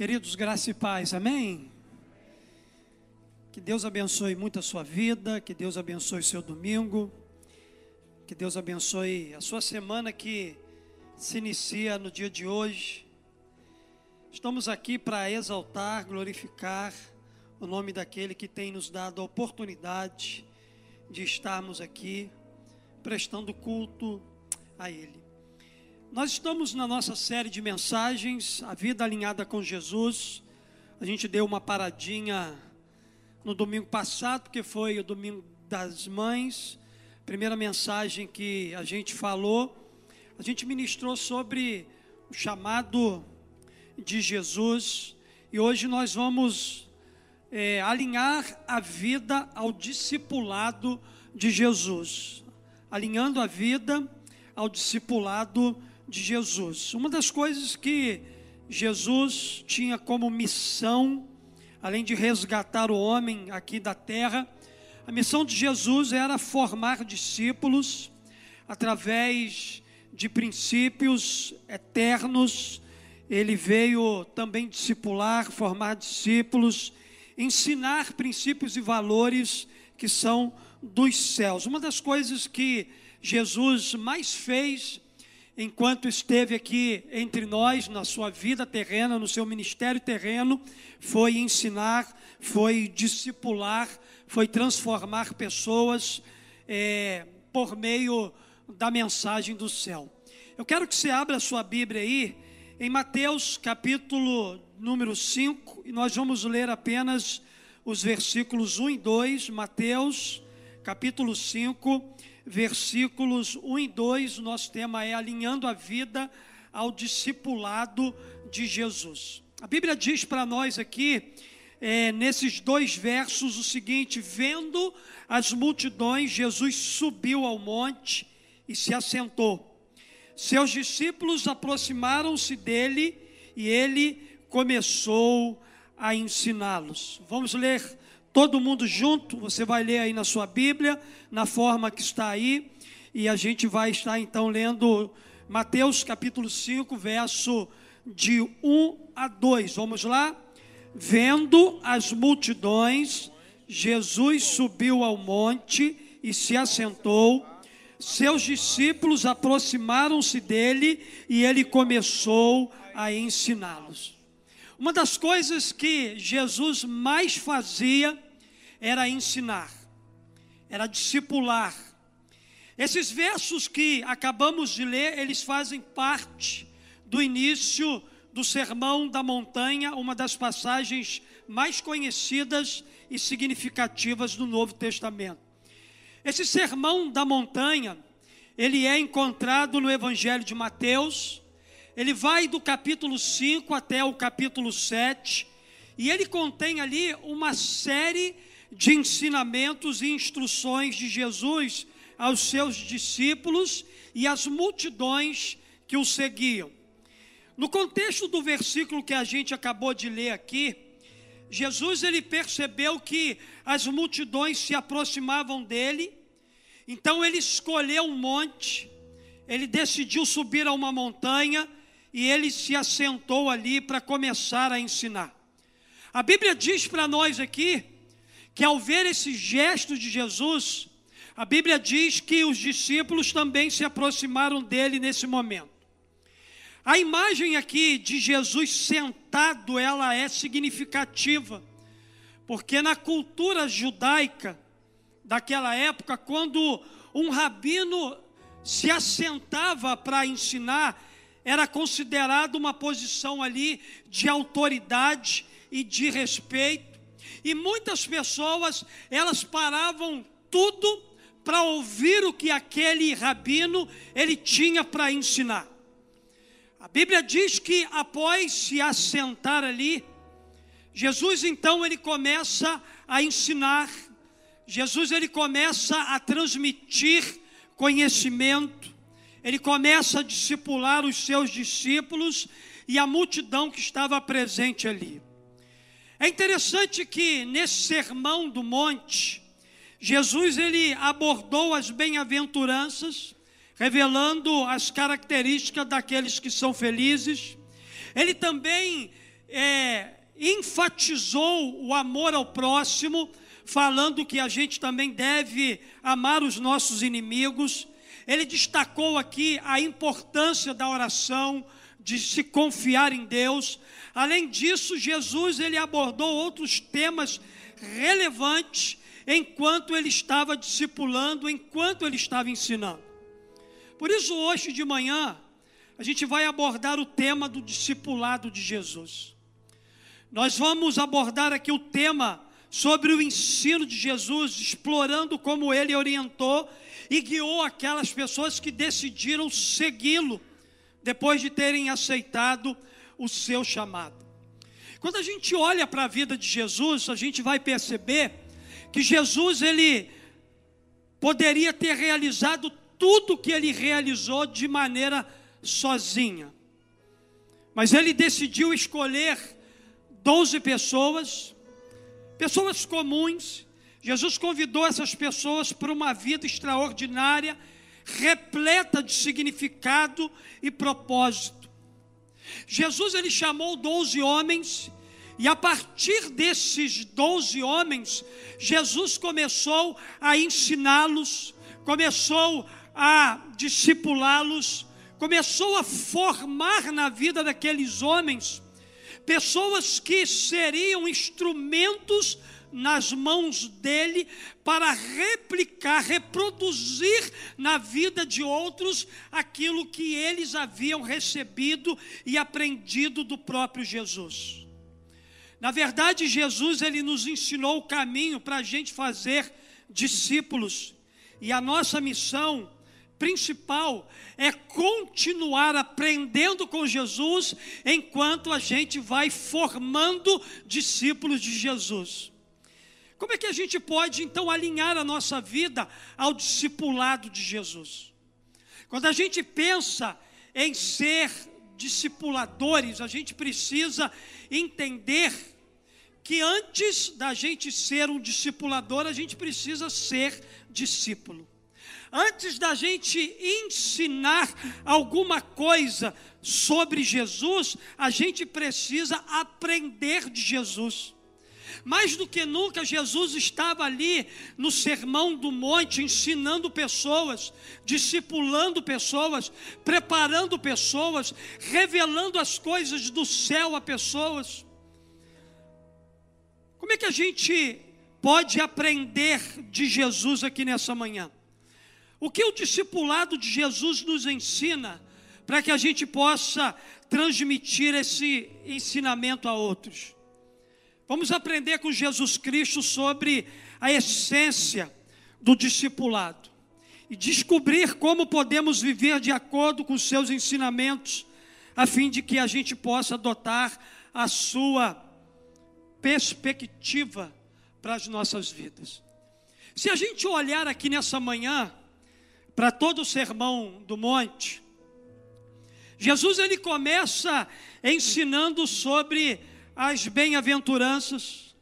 Queridos, graça e paz, amém? Que Deus abençoe muito a sua vida, que Deus abençoe seu domingo, que Deus abençoe a sua semana que se inicia no dia de hoje. Estamos aqui para exaltar, glorificar o nome daquele que tem nos dado a oportunidade de estarmos aqui prestando culto a Ele. Nós estamos na nossa série de mensagens, A Vida Alinhada com Jesus. A gente deu uma paradinha no domingo passado, porque foi o domingo das mães. Primeira mensagem que a gente falou, a gente ministrou sobre o chamado de Jesus. E hoje nós vamos é, alinhar a vida ao discipulado de Jesus. Alinhando a vida ao discipulado de de Jesus. Uma das coisas que Jesus tinha como missão, além de resgatar o homem aqui da terra, a missão de Jesus era formar discípulos através de princípios eternos. Ele veio também discipular, formar discípulos, ensinar princípios e valores que são dos céus. Uma das coisas que Jesus mais fez enquanto esteve aqui entre nós, na sua vida terrena, no seu ministério terreno, foi ensinar, foi discipular, foi transformar pessoas é, por meio da mensagem do céu. Eu quero que você abra a sua Bíblia aí, em Mateus capítulo número 5, e nós vamos ler apenas os versículos 1 e 2, Mateus capítulo 5 versículos 1 e 2, o nosso tema é alinhando a vida ao discipulado de Jesus. A Bíblia diz para nós aqui, é, nesses dois versos, o seguinte: vendo as multidões, Jesus subiu ao monte e se assentou. Seus discípulos aproximaram-se dele e ele começou a ensiná-los. Vamos ler Todo mundo junto, você vai ler aí na sua Bíblia, na forma que está aí, e a gente vai estar então lendo Mateus capítulo 5, verso de 1 a 2. Vamos lá? Vendo as multidões, Jesus subiu ao monte e se assentou. Seus discípulos aproximaram-se dele e ele começou a ensiná-los. Uma das coisas que Jesus mais fazia era ensinar, era discipular. Esses versos que acabamos de ler, eles fazem parte do início do Sermão da Montanha, uma das passagens mais conhecidas e significativas do Novo Testamento. Esse Sermão da Montanha, ele é encontrado no Evangelho de Mateus, ele vai do capítulo 5 até o capítulo 7, e ele contém ali uma série de ensinamentos e instruções de Jesus aos seus discípulos e às multidões que o seguiam. No contexto do versículo que a gente acabou de ler aqui, Jesus ele percebeu que as multidões se aproximavam dele, então ele escolheu um monte, ele decidiu subir a uma montanha e ele se assentou ali para começar a ensinar. A Bíblia diz para nós aqui que ao ver esse gesto de Jesus, a Bíblia diz que os discípulos também se aproximaram dele nesse momento. A imagem aqui de Jesus sentado, ela é significativa, porque na cultura judaica daquela época, quando um rabino se assentava para ensinar, era considerado uma posição ali de autoridade e de respeito. E muitas pessoas, elas paravam tudo para ouvir o que aquele rabino ele tinha para ensinar. A Bíblia diz que após se assentar ali, Jesus então ele começa a ensinar, Jesus ele começa a transmitir conhecimento, ele começa a discipular os seus discípulos e a multidão que estava presente ali. É interessante que nesse sermão do monte, Jesus ele abordou as bem-aventuranças, revelando as características daqueles que são felizes. Ele também é, enfatizou o amor ao próximo, falando que a gente também deve amar os nossos inimigos. Ele destacou aqui a importância da oração, de se confiar em Deus. Além disso, Jesus ele abordou outros temas relevantes enquanto ele estava discipulando, enquanto ele estava ensinando. Por isso, hoje de manhã, a gente vai abordar o tema do discipulado de Jesus. Nós vamos abordar aqui o tema sobre o ensino de Jesus, explorando como ele orientou e guiou aquelas pessoas que decidiram segui-lo depois de terem aceitado o seu chamado. Quando a gente olha para a vida de Jesus, a gente vai perceber que Jesus ele poderia ter realizado tudo que ele realizou de maneira sozinha. Mas ele decidiu escolher 12 pessoas, pessoas comuns. Jesus convidou essas pessoas para uma vida extraordinária, repleta de significado e propósito. Jesus ele chamou 12 homens e a partir desses 12 homens, Jesus começou a ensiná-los, começou a discipulá-los, começou a formar na vida daqueles homens pessoas que seriam instrumentos nas mãos dele para replicar, reproduzir na vida de outros aquilo que eles haviam recebido e aprendido do próprio Jesus. Na verdade, Jesus ele nos ensinou o caminho para a gente fazer discípulos. E a nossa missão principal é continuar aprendendo com Jesus enquanto a gente vai formando discípulos de Jesus. Como é que a gente pode então alinhar a nossa vida ao discipulado de Jesus? Quando a gente pensa em ser discipuladores, a gente precisa entender que antes da gente ser um discipulador, a gente precisa ser discípulo. Antes da gente ensinar alguma coisa sobre Jesus, a gente precisa aprender de Jesus. Mais do que nunca, Jesus estava ali no Sermão do Monte, ensinando pessoas, discipulando pessoas, preparando pessoas, revelando as coisas do céu a pessoas. Como é que a gente pode aprender de Jesus aqui nessa manhã? O que o discipulado de Jesus nos ensina para que a gente possa transmitir esse ensinamento a outros? Vamos aprender com Jesus Cristo sobre a essência do discipulado e descobrir como podemos viver de acordo com seus ensinamentos, a fim de que a gente possa adotar a sua perspectiva para as nossas vidas. Se a gente olhar aqui nessa manhã para todo o sermão do monte, Jesus ele começa ensinando sobre as bem-aventuranças.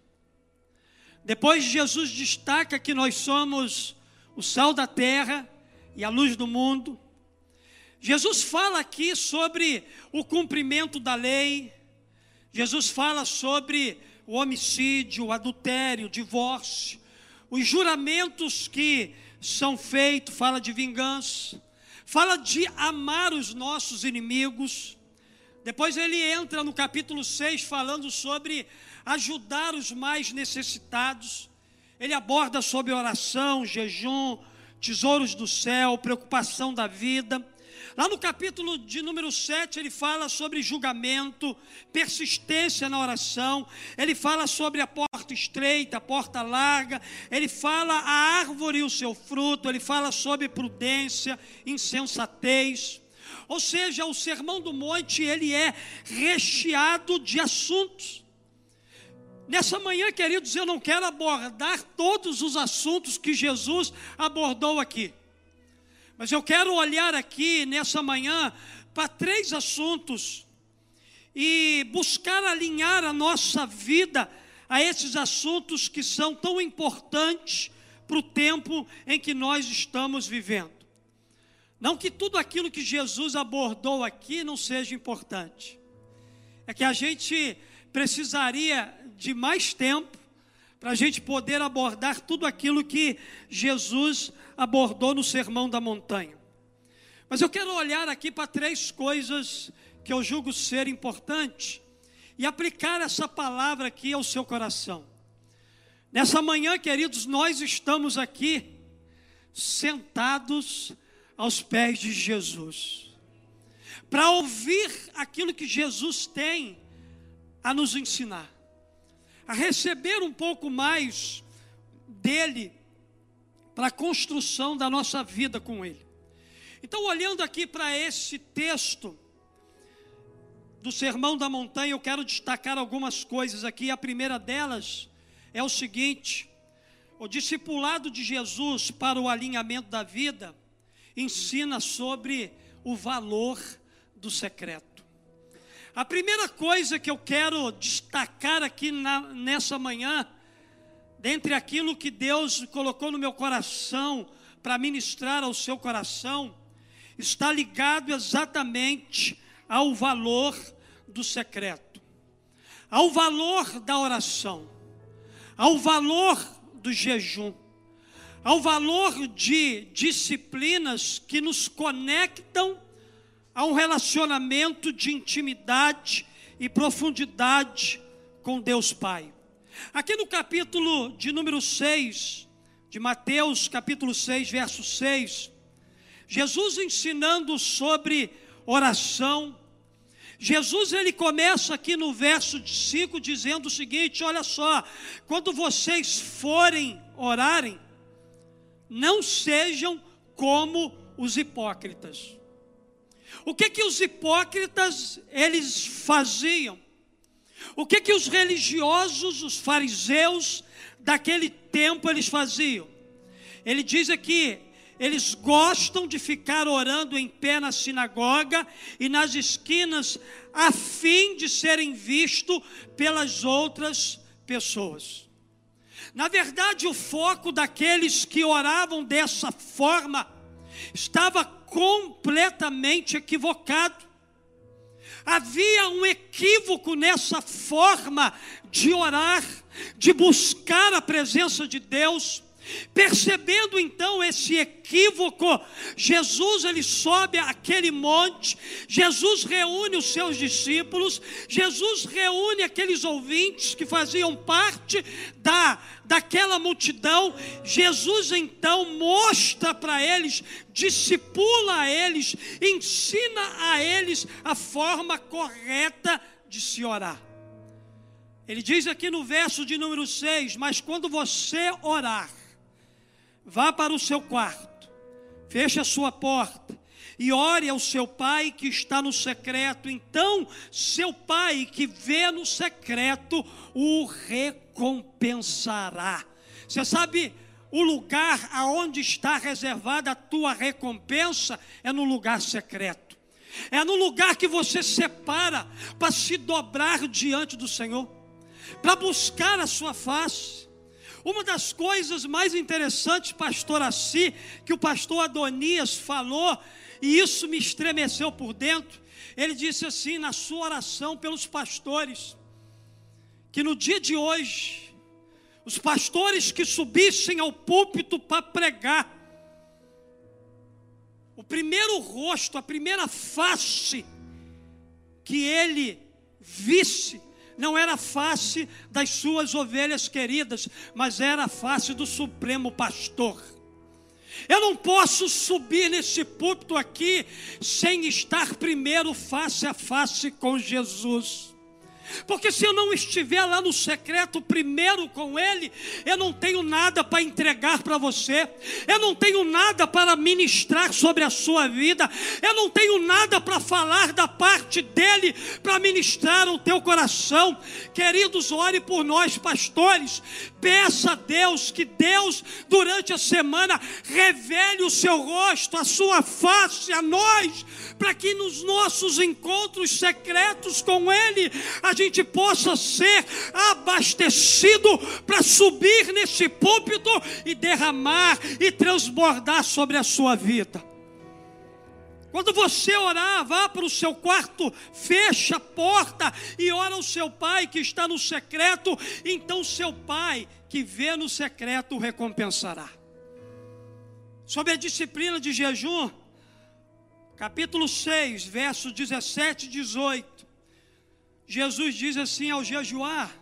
Depois Jesus destaca que nós somos o sal da terra e a luz do mundo. Jesus fala aqui sobre o cumprimento da lei. Jesus fala sobre o homicídio, o adultério, o divórcio, os juramentos que são feitos, fala de vingança, fala de amar os nossos inimigos. Depois ele entra no capítulo 6 falando sobre ajudar os mais necessitados. Ele aborda sobre oração, jejum, tesouros do céu, preocupação da vida. Lá no capítulo de número 7, ele fala sobre julgamento, persistência na oração, ele fala sobre a porta estreita, a porta larga, ele fala a árvore e o seu fruto, ele fala sobre prudência, insensatez. Ou seja, o Sermão do Monte, ele é recheado de assuntos. Nessa manhã, queridos, eu não quero abordar todos os assuntos que Jesus abordou aqui. Mas eu quero olhar aqui nessa manhã para três assuntos e buscar alinhar a nossa vida a esses assuntos que são tão importantes para o tempo em que nós estamos vivendo. Não que tudo aquilo que Jesus abordou aqui não seja importante. É que a gente precisaria de mais tempo para a gente poder abordar tudo aquilo que Jesus abordou no Sermão da Montanha. Mas eu quero olhar aqui para três coisas que eu julgo ser importantes e aplicar essa palavra aqui ao seu coração. Nessa manhã, queridos, nós estamos aqui sentados aos pés de Jesus, para ouvir aquilo que Jesus tem a nos ensinar, a receber um pouco mais dele para a construção da nossa vida com ele. Então, olhando aqui para esse texto do Sermão da Montanha, eu quero destacar algumas coisas aqui. A primeira delas é o seguinte: o discipulado de Jesus para o alinhamento da vida ensina sobre o valor do secreto. A primeira coisa que eu quero destacar aqui na, nessa manhã, dentre aquilo que Deus colocou no meu coração para ministrar ao seu coração, está ligado exatamente ao valor do secreto, ao valor da oração, ao valor do jejum, ao valor de disciplinas que nos conectam a um relacionamento de intimidade e profundidade com Deus Pai. Aqui no capítulo de número 6, de Mateus, capítulo 6, verso 6, Jesus ensinando sobre oração. Jesus ele começa aqui no verso 5 dizendo o seguinte: olha só, quando vocês forem orarem, não sejam como os hipócritas. O que que os hipócritas eles faziam? O que que os religiosos, os fariseus daquele tempo eles faziam? Ele diz aqui, eles gostam de ficar orando em pé na sinagoga e nas esquinas, a fim de serem vistos pelas outras pessoas. Na verdade, o foco daqueles que oravam dessa forma estava completamente equivocado. Havia um equívoco nessa forma de orar, de buscar a presença de Deus. Percebendo então esse equívoco, Jesus ele sobe aquele monte, Jesus reúne os seus discípulos, Jesus reúne aqueles ouvintes que faziam parte da daquela multidão, Jesus então mostra para eles, discipula a eles, ensina a eles a forma correta de se orar. Ele diz aqui no verso de número 6: Mas quando você orar, vá para o seu quarto, feche a sua porta e ore ao seu pai que está no secreto. Então, seu pai que vê no secreto o recompensará. Você sabe, o lugar aonde está reservada a tua recompensa é no lugar secreto. É no lugar que você separa para se dobrar diante do Senhor, para buscar a sua face. Uma das coisas mais interessantes, pastor Assi, que o pastor Adonias falou, e isso me estremeceu por dentro. Ele disse assim na sua oração pelos pastores, que no dia de hoje, os pastores que subissem ao púlpito para pregar, o primeiro rosto, a primeira face que ele visse, não era a face das suas ovelhas queridas, mas era a face do Supremo Pastor. Eu não posso subir nesse púlpito aqui sem estar primeiro face a face com Jesus. Porque se eu não estiver lá no secreto primeiro com Ele, eu não tenho nada para entregar para você, eu não tenho nada para ministrar sobre a sua vida, eu não tenho nada para falar da parte dEle para ministrar o teu coração. Queridos, ore por nós, pastores, peça a Deus que Deus, durante a semana, revele o seu rosto, a sua face a nós, para que nos nossos encontros secretos com Ele, a gente possa ser abastecido para subir nesse púlpito e derramar e transbordar sobre a sua vida. Quando você orar, vá para o seu quarto, fecha a porta e ora ao seu pai que está no secreto, então seu pai que vê no secreto o recompensará. Sobre a disciplina de jejum, capítulo 6, versos 17 e 18. Jesus diz assim ao jejuar: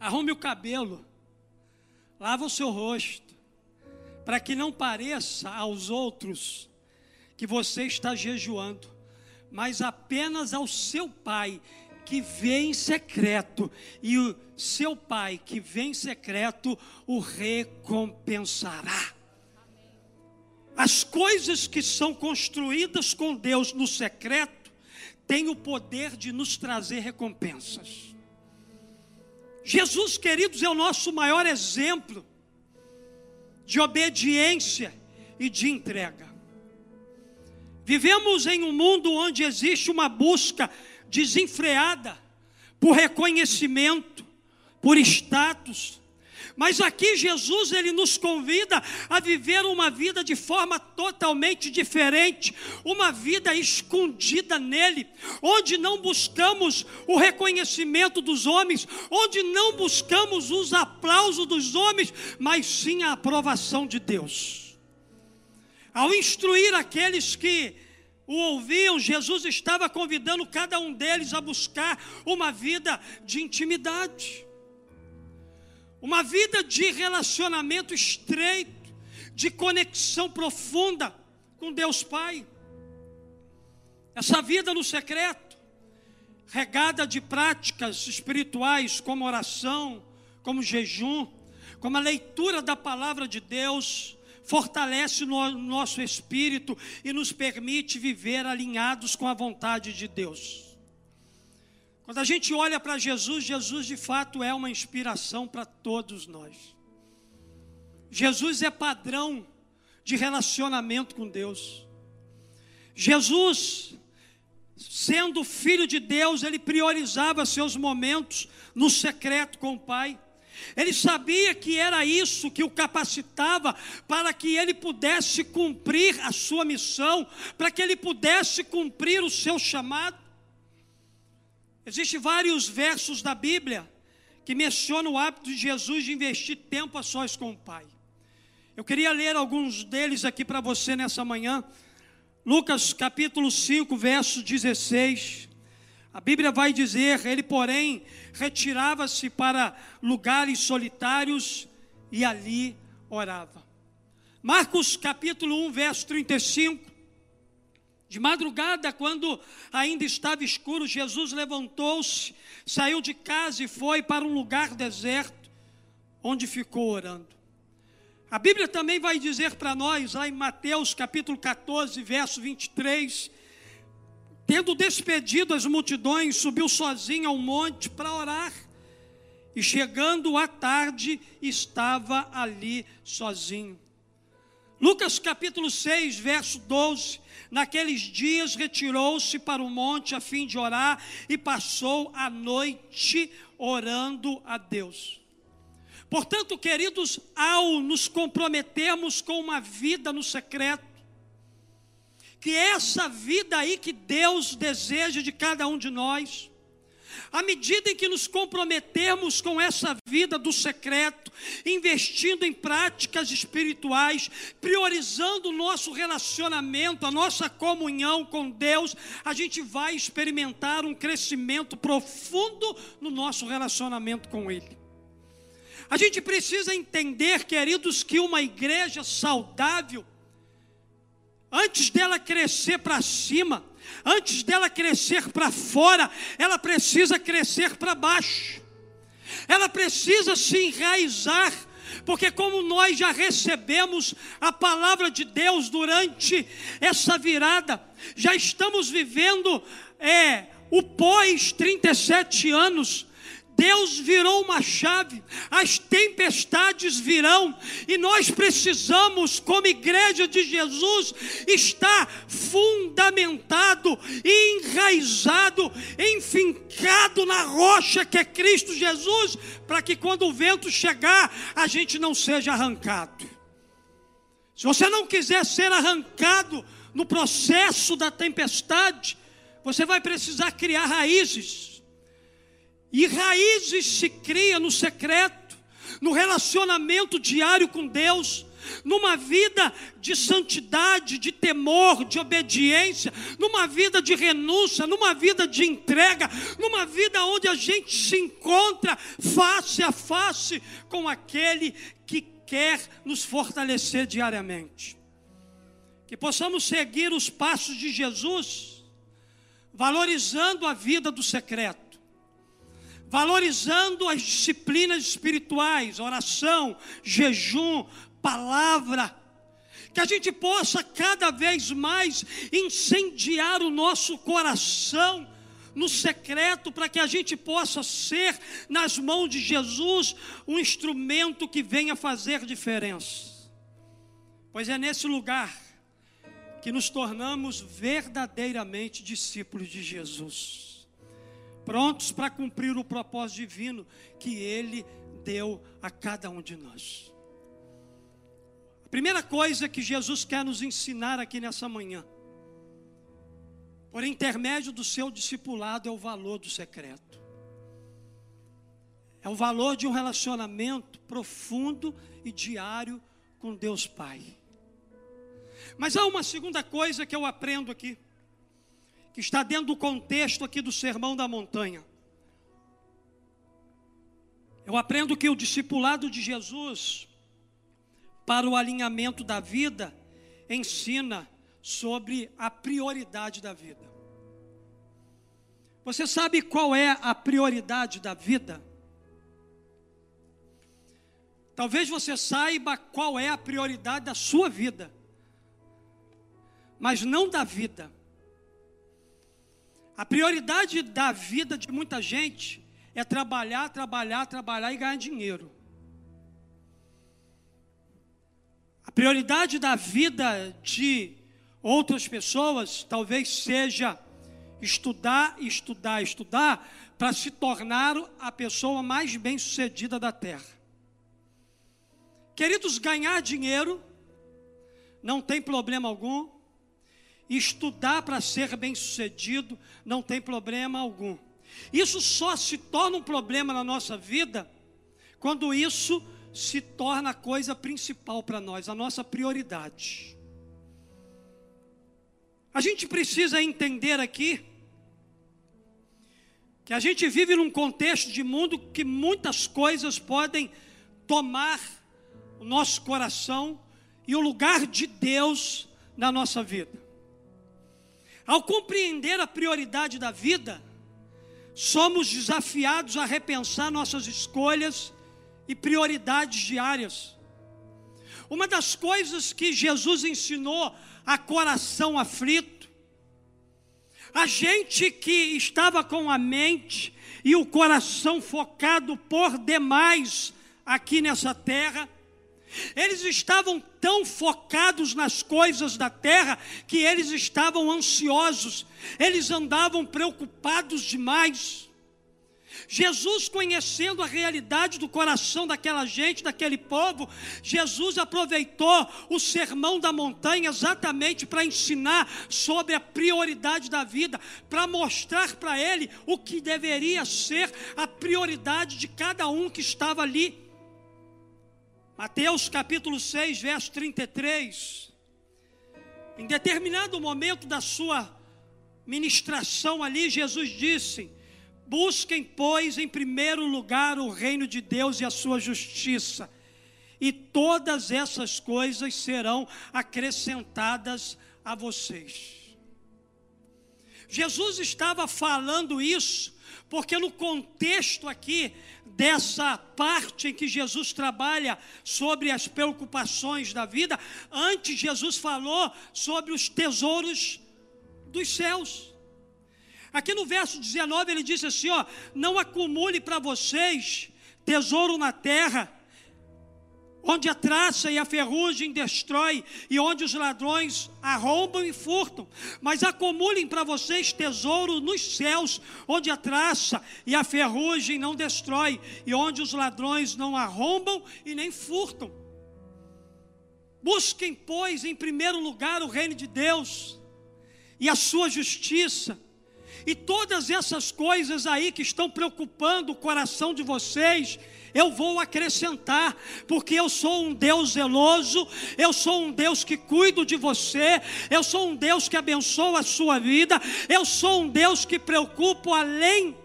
arrume o cabelo, lava o seu rosto, para que não pareça aos outros que você está jejuando, mas apenas ao seu pai que vê em secreto, e o seu pai que vê em secreto o recompensará. As coisas que são construídas com Deus no secreto têm o poder de nos trazer recompensas. Jesus, queridos, é o nosso maior exemplo de obediência e de entrega. Vivemos em um mundo onde existe uma busca desenfreada por reconhecimento, por status. Mas aqui Jesus ele nos convida a viver uma vida de forma totalmente diferente, uma vida escondida nele, onde não buscamos o reconhecimento dos homens, onde não buscamos os aplausos dos homens, mas sim a aprovação de Deus. Ao instruir aqueles que o ouviam, Jesus estava convidando cada um deles a buscar uma vida de intimidade, uma vida de relacionamento estreito, de conexão profunda com Deus Pai. Essa vida no secreto, regada de práticas espirituais como oração, como jejum, como a leitura da palavra de Deus, fortalece o nosso espírito e nos permite viver alinhados com a vontade de Deus. Quando a gente olha para Jesus, Jesus de fato é uma inspiração para todos nós. Jesus é padrão de relacionamento com Deus. Jesus, sendo filho de Deus, ele priorizava seus momentos no secreto com o Pai. Ele sabia que era isso que o capacitava para que ele pudesse cumprir a sua missão, para que ele pudesse cumprir o seu chamado. Existem vários versos da Bíblia que mencionam o hábito de Jesus de investir tempo a sós com o Pai. Eu queria ler alguns deles aqui para você nessa manhã. Lucas capítulo 5, verso 16. A Bíblia vai dizer: ele, porém, retirava-se para lugares solitários e ali orava. Marcos capítulo 1, verso 35. De madrugada, quando ainda estava escuro, Jesus levantou-se, saiu de casa e foi para um lugar deserto, onde ficou orando. A Bíblia também vai dizer para nós, lá em Mateus capítulo 14, verso 23, Tendo despedido as multidões, subiu sozinho ao monte para orar. E chegando à tarde, estava ali sozinho. Lucas capítulo 6, verso 12. Naqueles dias retirou-se para o monte a fim de orar e passou a noite orando a Deus. Portanto, queridos, ao nos comprometermos com uma vida no secreto, que essa vida aí que Deus deseja de cada um de nós, à medida em que nos comprometermos com essa vida do secreto, investindo em práticas espirituais, priorizando o nosso relacionamento, a nossa comunhão com Deus, a gente vai experimentar um crescimento profundo no nosso relacionamento com Ele. A gente precisa entender, queridos, que uma igreja saudável, Antes dela crescer para cima, antes dela crescer para fora, ela precisa crescer para baixo. Ela precisa se enraizar, porque como nós já recebemos a palavra de Deus durante essa virada, já estamos vivendo é, o pós 37 anos Deus virou uma chave, as tempestades virão, e nós precisamos, como igreja de Jesus, estar fundamentado, enraizado, enfincado na rocha que é Cristo Jesus, para que quando o vento chegar, a gente não seja arrancado. Se você não quiser ser arrancado no processo da tempestade, você vai precisar criar raízes. E raízes se cria no secreto, no relacionamento diário com Deus, numa vida de santidade, de temor, de obediência, numa vida de renúncia, numa vida de entrega, numa vida onde a gente se encontra face a face com aquele que quer nos fortalecer diariamente. Que possamos seguir os passos de Jesus, valorizando a vida do secreto, valorizando as disciplinas espirituais, oração, jejum, palavra, que a gente possa cada vez mais incendiar o nosso coração no secreto, para que a gente possa ser, nas mãos de Jesus, um instrumento que venha fazer diferença. Pois é nesse lugar que nos tornamos verdadeiramente discípulos de Jesus, prontos para cumprir o propósito divino que Ele deu a cada um de nós. Primeira coisa que Jesus quer nos ensinar aqui nessa manhã, por intermédio do seu discipulado, é o valor do secreto. É o valor de um relacionamento profundo e diário com Deus Pai. Mas há uma segunda coisa que eu aprendo aqui, que está dentro do contexto aqui do Sermão da Montanha. Eu aprendo que o discipulado de Jesus para o alinhamento da vida, ensina sobre a prioridade da vida. Você sabe qual é a prioridade da vida? Talvez você saiba qual é a prioridade da sua vida, mas não da vida. A prioridade da vida de muita gente é trabalhar, trabalhar, trabalhar e ganhar dinheiro. prioridade da vida de outras pessoas talvez seja estudar, estudar, estudar para se tornar a pessoa mais bem-sucedida da terra. Queridos, ganhar dinheiro não tem problema algum. Estudar para ser bem-sucedido não tem problema algum. Isso só se torna um problema na nossa vida quando isso se torna a coisa principal para nós, a nossa prioridade. A gente precisa entender aqui que a gente vive num contexto de mundo que muitas coisas podem tomar o nosso coração e o lugar de Deus na nossa vida. Ao compreender a prioridade da vida, somos desafiados a repensar nossas escolhas e prioridades diárias. Uma das coisas que Jesus ensinou a coração aflito, a gente que estava com a mente e o coração focado por demais aqui nessa terra, eles estavam tão focados nas coisas da terra que eles estavam ansiosos, eles andavam preocupados demais. Jesus, conhecendo a realidade do coração daquela gente, daquele povo, Jesus aproveitou o sermão da montanha exatamente para ensinar sobre a prioridade da vida, para mostrar para ele o que deveria ser a prioridade de cada um que estava ali. Mateus capítulo 6, verso 33. Em determinado momento da sua ministração ali, Jesus disse: Busquem, pois, em primeiro lugar o reino de Deus e a sua justiça, e todas essas coisas serão acrescentadas a vocês. Jesus estava falando isso, porque no contexto aqui dessa parte em que Jesus trabalha sobre as preocupações da vida, antes Jesus falou sobre os tesouros dos céus. Aqui no verso 19 ele diz assim: ó, não acumule para vocês tesouro na terra, onde a traça e a ferrugem destrói e onde os ladrões arrombam e furtam, mas acumulem para vocês tesouro nos céus, onde a traça e a ferrugem não destrói e onde os ladrões não arrombam e nem furtam. Busquem, pois, em primeiro lugar o reino de Deus e a sua justiça, e todas essas coisas aí que estão preocupando o coração de vocês, eu vou acrescentar, porque eu sou um Deus zeloso, eu sou um Deus que cuido de você, eu sou um Deus que abençoa a sua vida, eu sou um Deus que preocupo além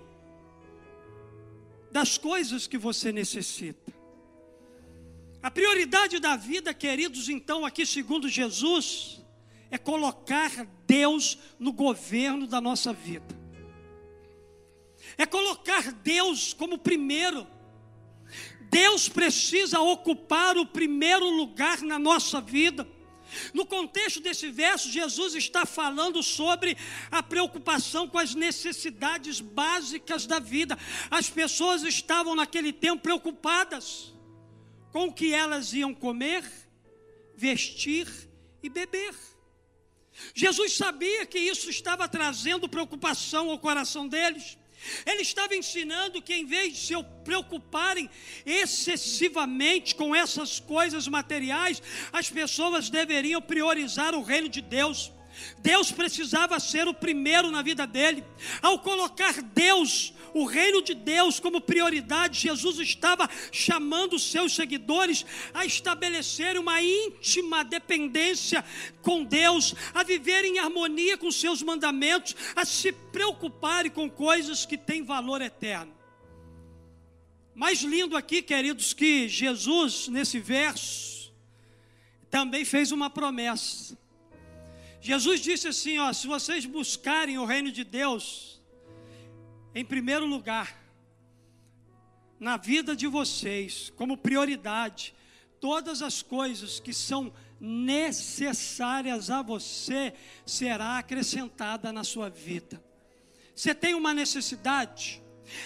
das coisas que você necessita. A prioridade da vida, queridos, então, aqui segundo Jesus, é colocar Deus no governo da nossa vida. É colocar Deus como primeiro. Deus precisa ocupar o primeiro lugar na nossa vida. No contexto desse verso, Jesus está falando sobre a preocupação com as necessidades básicas da vida. As pessoas estavam naquele tempo preocupadas com o que elas iam comer, vestir e beber. Jesus sabia que isso estava trazendo preocupação ao coração deles. Ele estava ensinando que em vez de se preocuparem excessivamente com essas coisas materiais, as pessoas deveriam priorizar o reino de Deus. Deus precisava ser o primeiro na vida dele. Ao colocar Deus, o reino de Deus como prioridade, Jesus estava chamando seus seguidores a estabelecer uma íntima dependência com Deus, a viver em harmonia com seus mandamentos, a se preocuparem com coisas que têm valor eterno. Mais lindo aqui, queridos, que Jesus, nesse verso, também fez uma promessa. Jesus disse assim: ó, se vocês buscarem o reino de Deus, em primeiro lugar, na vida de vocês, como prioridade, todas as coisas que são necessárias a você será acrescentada na sua vida. Você tem uma necessidade?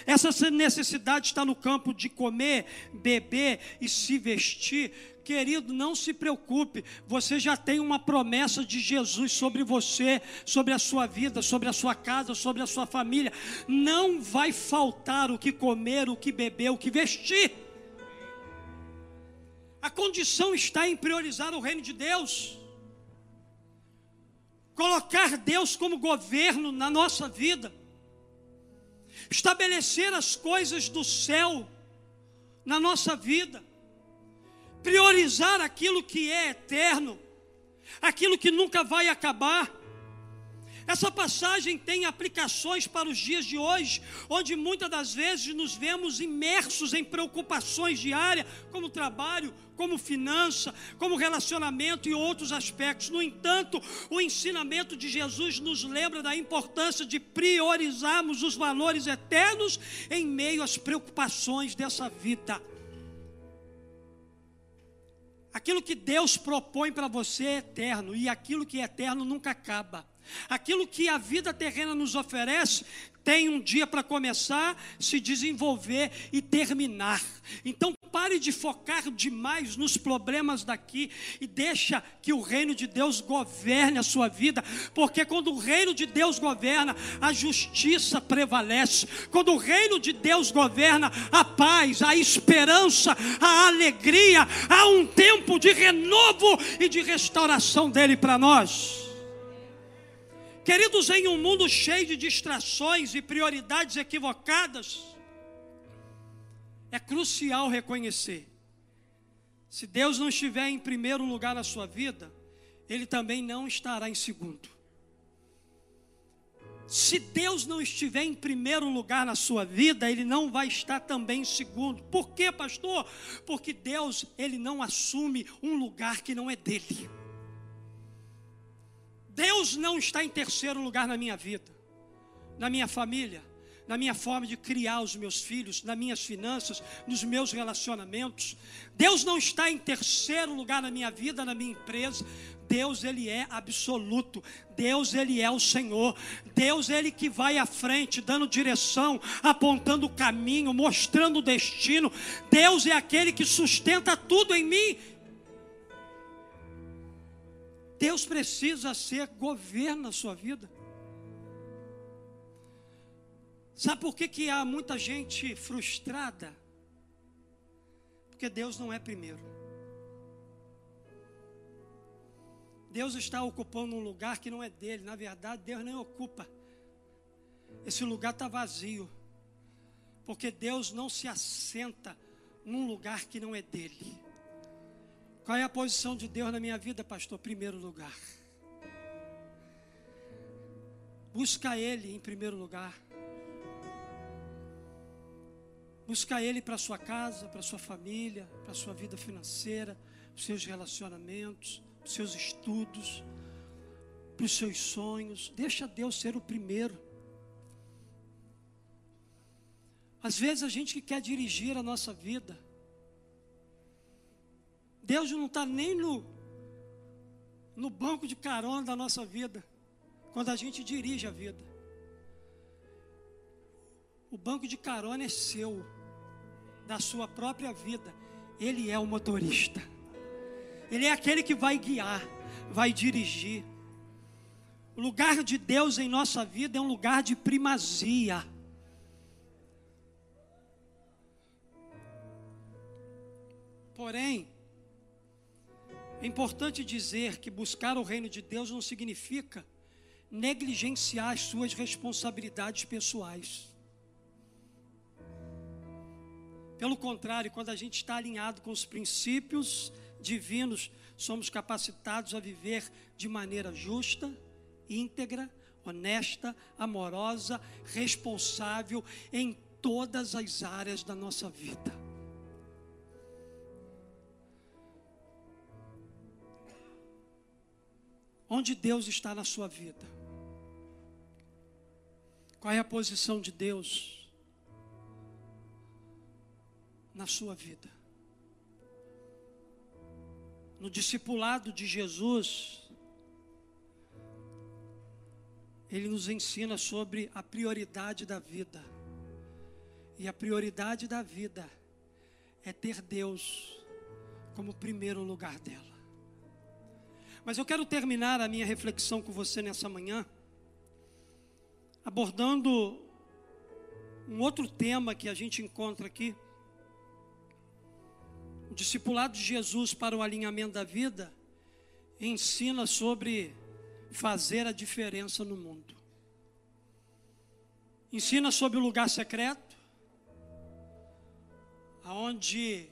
Essa necessidade está no campo de comer, beber e se vestir. Querido, não se preocupe, você já tem uma promessa de Jesus sobre você, sobre a sua vida, sobre a sua casa, sobre a sua família. Não vai faltar o que comer, o que beber, o que vestir. A condição está em priorizar o reino de Deus, colocar Deus como governo na nossa vida, estabelecer as coisas do céu na nossa vida priorizar aquilo que é eterno, aquilo que nunca vai acabar. Essa passagem tem aplicações para os dias de hoje, onde muitas das vezes nos vemos imersos em preocupações diárias, como trabalho, como finança, como relacionamento e outros aspectos. No entanto, o ensinamento de Jesus nos lembra da importância de priorizarmos os valores eternos em meio às preocupações dessa vida. Aquilo que Deus propõe para você é eterno, e aquilo que é eterno nunca acaba. Aquilo que a vida terrena nos oferece tem um dia para começar, se desenvolver e terminar. Então pare de focar demais nos problemas daqui e deixa que o reino de Deus governe a sua vida, porque quando o reino de Deus governa, a justiça prevalece. Quando o reino de Deus governa, a paz, a esperança, a alegria, há um tempo de renovo e de restauração dele para nós. Queridos, em um mundo cheio de distrações e prioridades equivocadas, é crucial reconhecer: se Deus não estiver em primeiro lugar na sua vida, Ele também não estará em segundo. Se Deus não estiver em primeiro lugar na sua vida, Ele não vai estar também em segundo. Por quê, pastor? Porque Deus, Ele não assume um lugar que não é dele. Deus não está em terceiro lugar na minha vida, na minha família, na minha forma de criar os meus filhos, nas minhas finanças, nos meus relacionamentos. Deus não está em terceiro lugar na minha vida, na minha empresa. Deus ele é absoluto. Deus ele é o Senhor. Deus ele que vai à frente, dando direção, apontando o caminho, mostrando o destino. Deus é aquele que sustenta tudo em mim Deus precisa ser governo na sua vida. Sabe por que, que há muita gente frustrada? Porque Deus não é primeiro. Deus está ocupando um lugar que não é dele. Na verdade, Deus nem ocupa. Esse lugar está vazio. Porque Deus não se assenta num lugar que não é dele. Qual é a posição de Deus na minha vida, pastor? Primeiro lugar. Busca Ele em primeiro lugar. Busca Ele para sua casa, para sua família, para sua vida financeira, para os seus relacionamentos, para os seus estudos, para os seus sonhos. Deixa Deus ser o primeiro. Às vezes a gente que quer dirigir a nossa vida, Deus não está nem no, no banco de carona da nossa vida, quando a gente dirige a vida. O banco de carona é seu, da sua própria vida. Ele é o motorista. Ele é aquele que vai guiar, vai dirigir. O lugar de Deus em nossa vida é um lugar de primazia. Porém, é importante dizer que buscar o reino de Deus não significa negligenciar as suas responsabilidades pessoais. Pelo contrário, quando a gente está alinhado com os princípios divinos, somos capacitados a viver de maneira justa, íntegra, honesta, amorosa, responsável em todas as áreas da nossa vida. Onde Deus está na sua vida? Qual é a posição de Deus na sua vida. No discipulado de Jesus, ele nos ensina sobre a prioridade da vida. E a prioridade da vida é ter Deus como primeiro lugar dela. Mas eu quero terminar a minha reflexão com você nessa manhã, abordando um outro tema que a gente encontra aqui, o discipulado de Jesus para o alinhamento da vida ensina sobre fazer a diferença no mundo. Ensina sobre o lugar secreto, aonde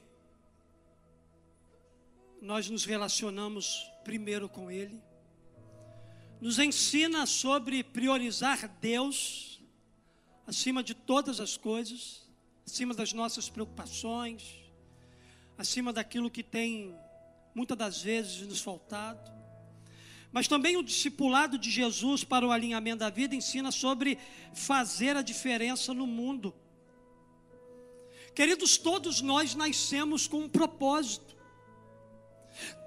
nós nos relacionamos primeiro com Ele. Nos ensina sobre priorizar Deus acima de todas as coisas, acima das nossas preocupações, acima daquilo que tem muitas das vezes nos faltado. Mas também o discipulado de Jesus para o alinhamento da vida ensina sobre fazer a diferença no mundo. Queridos, todos nós nascemos com um propósito.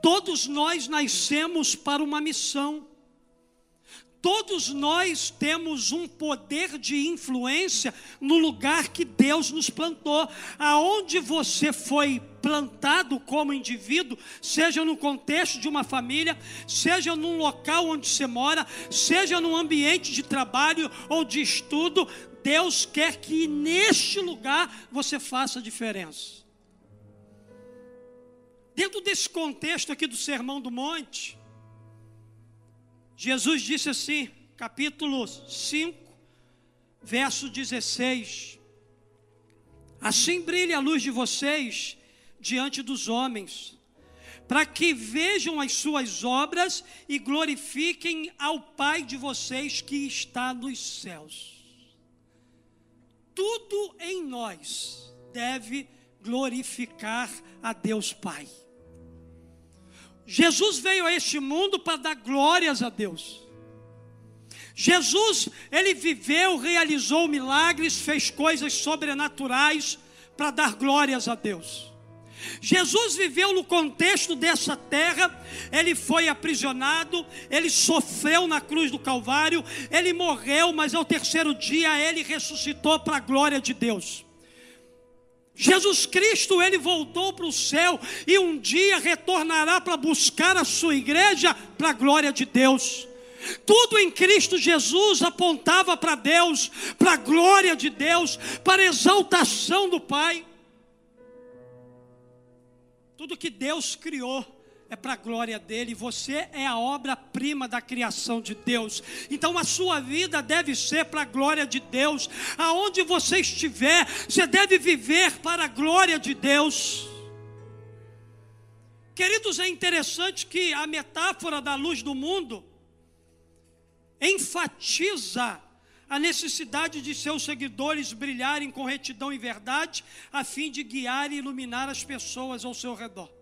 Todos nós nascemos para uma missão. Todos nós temos um poder de influência no lugar que Deus nos plantou. Aonde você foi plantado como indivíduo, seja no contexto de uma família, seja num local onde você mora, seja num ambiente de trabalho ou de estudo, Deus quer que neste lugar você faça a diferença. Dentro desse contexto aqui do Sermão do Monte, Jesus disse assim, capítulo 5, verso 16: Assim brilhe a luz de vocês diante dos homens, para que vejam as suas obras e glorifiquem ao Pai de vocês que está nos céus. Tudo em nós deve glorificar a Deus Pai. Jesus veio a este mundo para dar glórias a Deus. Jesus, ele viveu, realizou milagres, fez coisas sobrenaturais para dar glórias a Deus. Jesus viveu no contexto dessa terra, ele foi aprisionado, ele sofreu na cruz do Calvário, ele morreu, mas ao terceiro dia ele ressuscitou para a glória de Deus. Jesus Cristo, ele voltou para o céu e um dia retornará para buscar a sua igreja para a glória de Deus. Tudo em Cristo Jesus apontava para Deus, para a glória de Deus, para a exaltação do Pai. Tudo que Deus criou é para a glória dele, você é a obra-prima da criação de Deus. Então a sua vida deve ser para a glória de Deus. Aonde você estiver, você deve viver para a glória de Deus. Queridos, é interessante que a metáfora da luz do mundo enfatiza a necessidade de seus seguidores brilharem com retidão e verdade, a fim de guiar e iluminar as pessoas ao seu redor.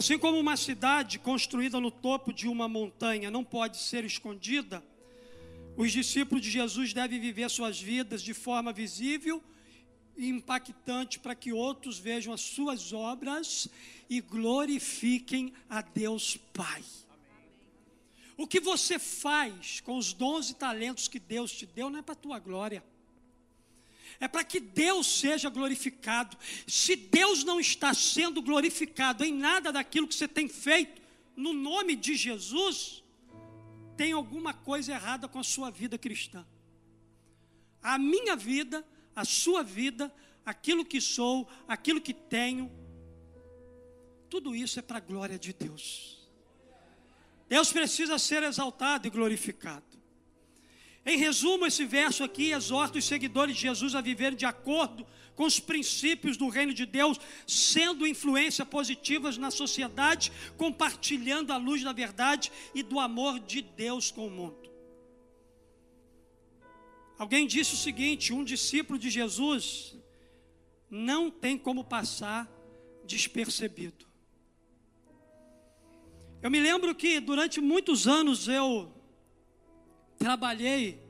Assim como uma cidade construída no topo de uma montanha não pode ser escondida, os discípulos de Jesus devem viver suas vidas de forma visível e impactante para que outros vejam as suas obras e glorifiquem a Deus Pai. O que você faz com os dons e talentos que Deus te deu não é para a tua glória é para que Deus seja glorificado. Se Deus não está sendo glorificado em nada daquilo que você tem feito, no nome de Jesus, tem alguma coisa errada com a sua vida cristã. A minha vida, a sua vida, aquilo que sou, aquilo que tenho, tudo isso é para a glória de Deus. Deus precisa ser exaltado e glorificado. Em resumo, esse verso aqui exorta os seguidores de Jesus a viver de acordo com os princípios do reino de Deus, sendo influência positivas na sociedade, compartilhando a luz da verdade e do amor de Deus com o mundo. Alguém disse o seguinte: um discípulo de Jesus não tem como passar despercebido. Eu me lembro que durante muitos anos eu trabalhei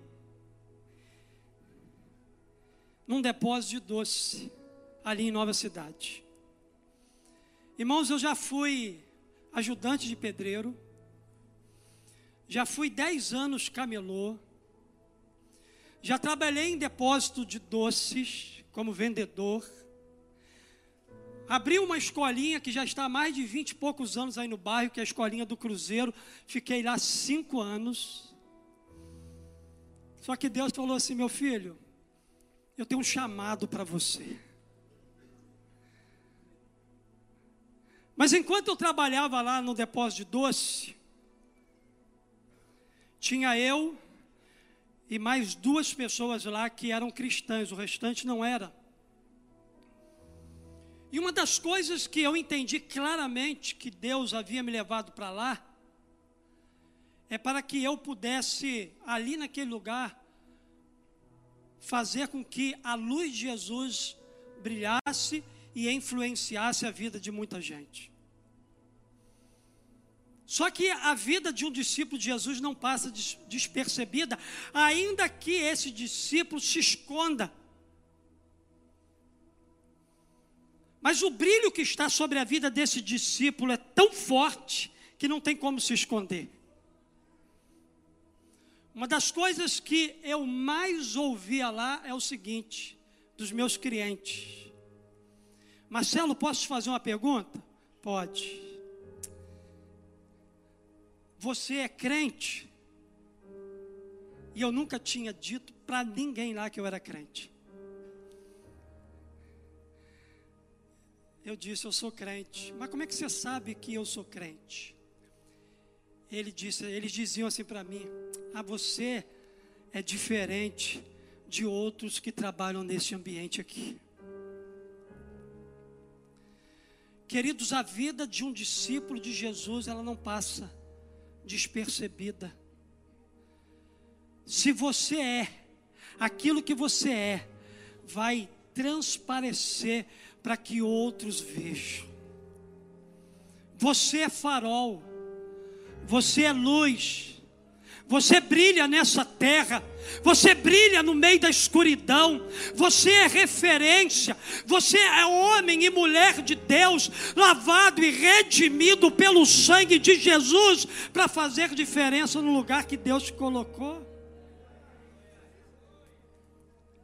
num depósito de doce ali em Nova Cidade. Irmãos, eu já fui ajudante de pedreiro, já fui dez anos camelô, já trabalhei em depósito de doces como vendedor, abri uma escolinha que já está há mais de vinte e poucos anos aí no bairro, que é a escolinha do Cruzeiro, fiquei lá cinco anos. Só que Deus falou assim: meu filho, eu tenho um chamado para você. Mas enquanto eu trabalhava lá no depósito de doce, tinha eu e mais duas pessoas lá que eram cristãs, o restante não era. E uma das coisas que eu entendi claramente que Deus havia me levado para lá, é para que eu pudesse, ali naquele lugar, fazer com que a luz de Jesus brilhasse e influenciasse a vida de muita gente. Só que a vida de um discípulo de Jesus não passa despercebida, ainda que esse discípulo se esconda. Mas o brilho que está sobre a vida desse discípulo é tão forte que não tem como se esconder. Uma das coisas que eu mais ouvia lá é o seguinte, dos meus clientes. Marcelo, posso te fazer uma pergunta? Pode. Você é crente? E eu nunca tinha dito para ninguém lá que eu era crente. Eu disse, eu sou crente. Mas como é que você sabe que eu sou crente? Ele disse, eles diziam assim para mim: "Ah, você é diferente de outros que trabalham nesse ambiente aqui". Queridos, a vida de um discípulo de Jesus, ela não passa despercebida. Se você é aquilo que você é, vai transparecer para que outros vejam. Você é farol. Você é luz. Você brilha nessa terra. Você brilha no meio da escuridão. Você é referência. Você é homem e mulher de Deus, lavado e redimido pelo sangue de Jesus para fazer diferença no lugar que Deus te colocou.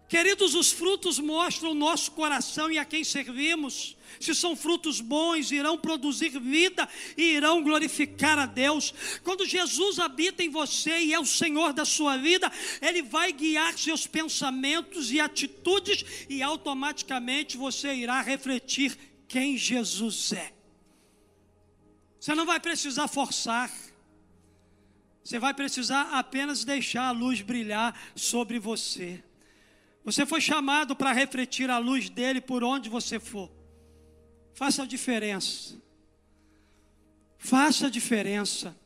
Queridos, os frutos mostram o nosso coração e a quem servimos. Se são frutos bons, irão produzir vida e irão glorificar a Deus. Quando Jesus habita em você e é o Senhor da sua vida, Ele vai guiar seus pensamentos e atitudes, e automaticamente você irá refletir quem Jesus é. Você não vai precisar forçar. Você vai precisar apenas deixar a luz brilhar sobre você. Você foi chamado para refletir a luz dele por onde você for. Faça a diferença. Faça a diferença.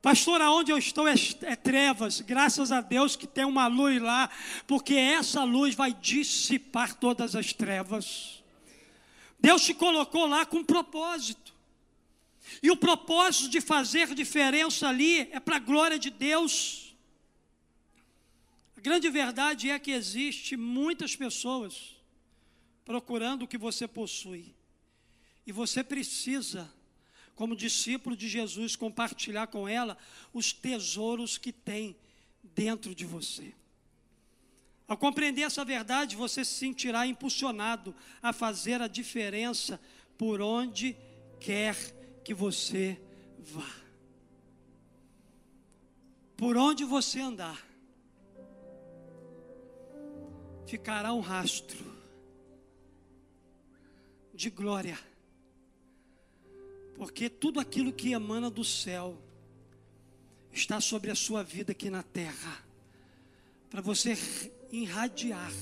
Pastor, aonde eu estou é, é, trevas, graças a Deus que tem uma luz lá, porque essa luz vai dissipar todas as trevas. Deus te colocou lá com um propósito. E o propósito de fazer diferença ali é para a glória de Deus. Grande verdade é que existe muitas pessoas procurando o que você possui. E você precisa, como discípulo de Jesus, compartilhar com ela os tesouros que tem dentro de você. Ao compreender essa verdade, você se sentirá impulsionado a fazer a diferença por onde quer que você vá. Por onde você andar, ficará um rastro de glória, porque tudo aquilo que emana do céu está sobre a sua vida aqui na terra, para você irradiar,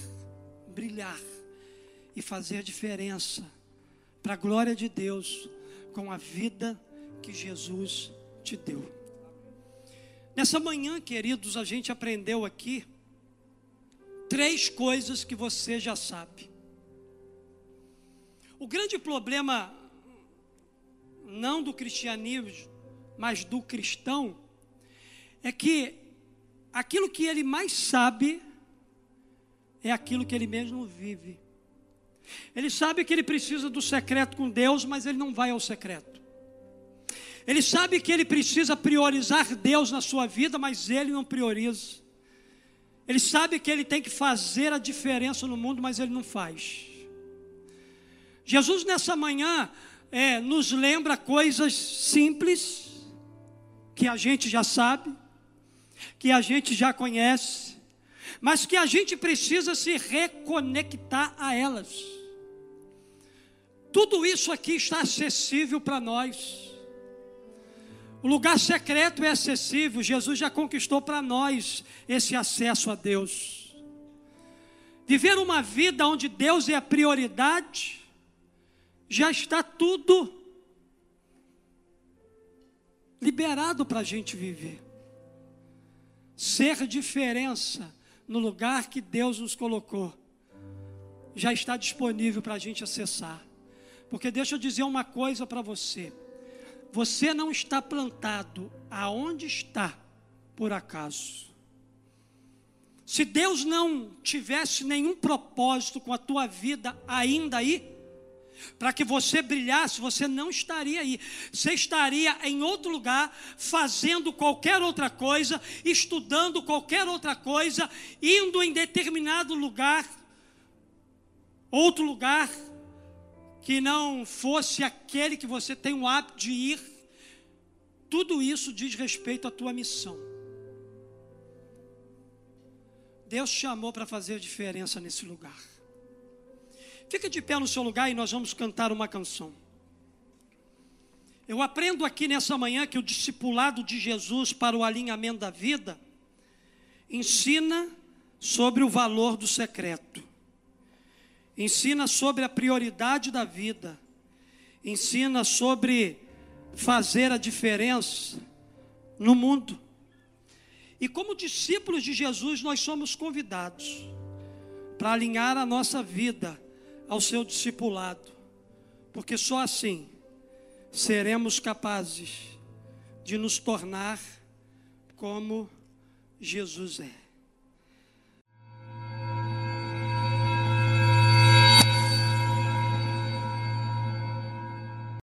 brilhar e fazer diferença para a glória de Deus com a vida que Jesus te deu. Nessa manhã, queridos, a gente aprendeu aqui três coisas que você já sabe. O grande problema, não do cristianismo, mas do cristão, é que aquilo que ele mais sabe é aquilo que ele mesmo vive. Ele sabe que ele precisa do secreto com Deus, mas ele não vai ao secreto. Ele sabe que ele precisa priorizar Deus na sua vida, mas ele não prioriza. Ele sabe que ele tem que fazer a diferença no mundo, mas ele não faz. Jesus nessa manhã é, nos lembra coisas simples que a gente já sabe, que a gente já conhece, mas que a gente precisa se reconectar a elas. Tudo isso aqui está acessível para nós. O lugar secreto é acessível, Jesus já conquistou para nós esse acesso a Deus. Viver uma vida onde Deus é a prioridade, já está tudo liberado para a gente viver. Ser diferença no lugar que Deus nos colocou, já está disponível para a gente acessar. Porque deixa eu dizer uma coisa para você. Você não está plantado aonde está por acaso. Se Deus não tivesse nenhum propósito com a tua vida ainda aí, para que você brilhasse, você não estaria aí. Você estaria em outro lugar, fazendo qualquer outra coisa, estudando qualquer outra coisa, indo em determinado lugar, outro lugar, que não fosse aquele que você tem o hábito de ir, tudo isso diz respeito à tua missão. Deus te chamou para fazer diferença nesse lugar. Fica de pé no seu lugar e nós vamos cantar uma canção. Eu aprendo aqui nessa manhã que o discipulado de Jesus para o alinhamento da vida ensina sobre o valor do secreto ensina sobre a prioridade da vida, ensina sobre fazer a diferença no mundo. E como discípulos de Jesus, nós somos convidados para alinhar a nossa vida ao seu discipulado, porque só assim seremos capazes de nos tornar como Jesus é.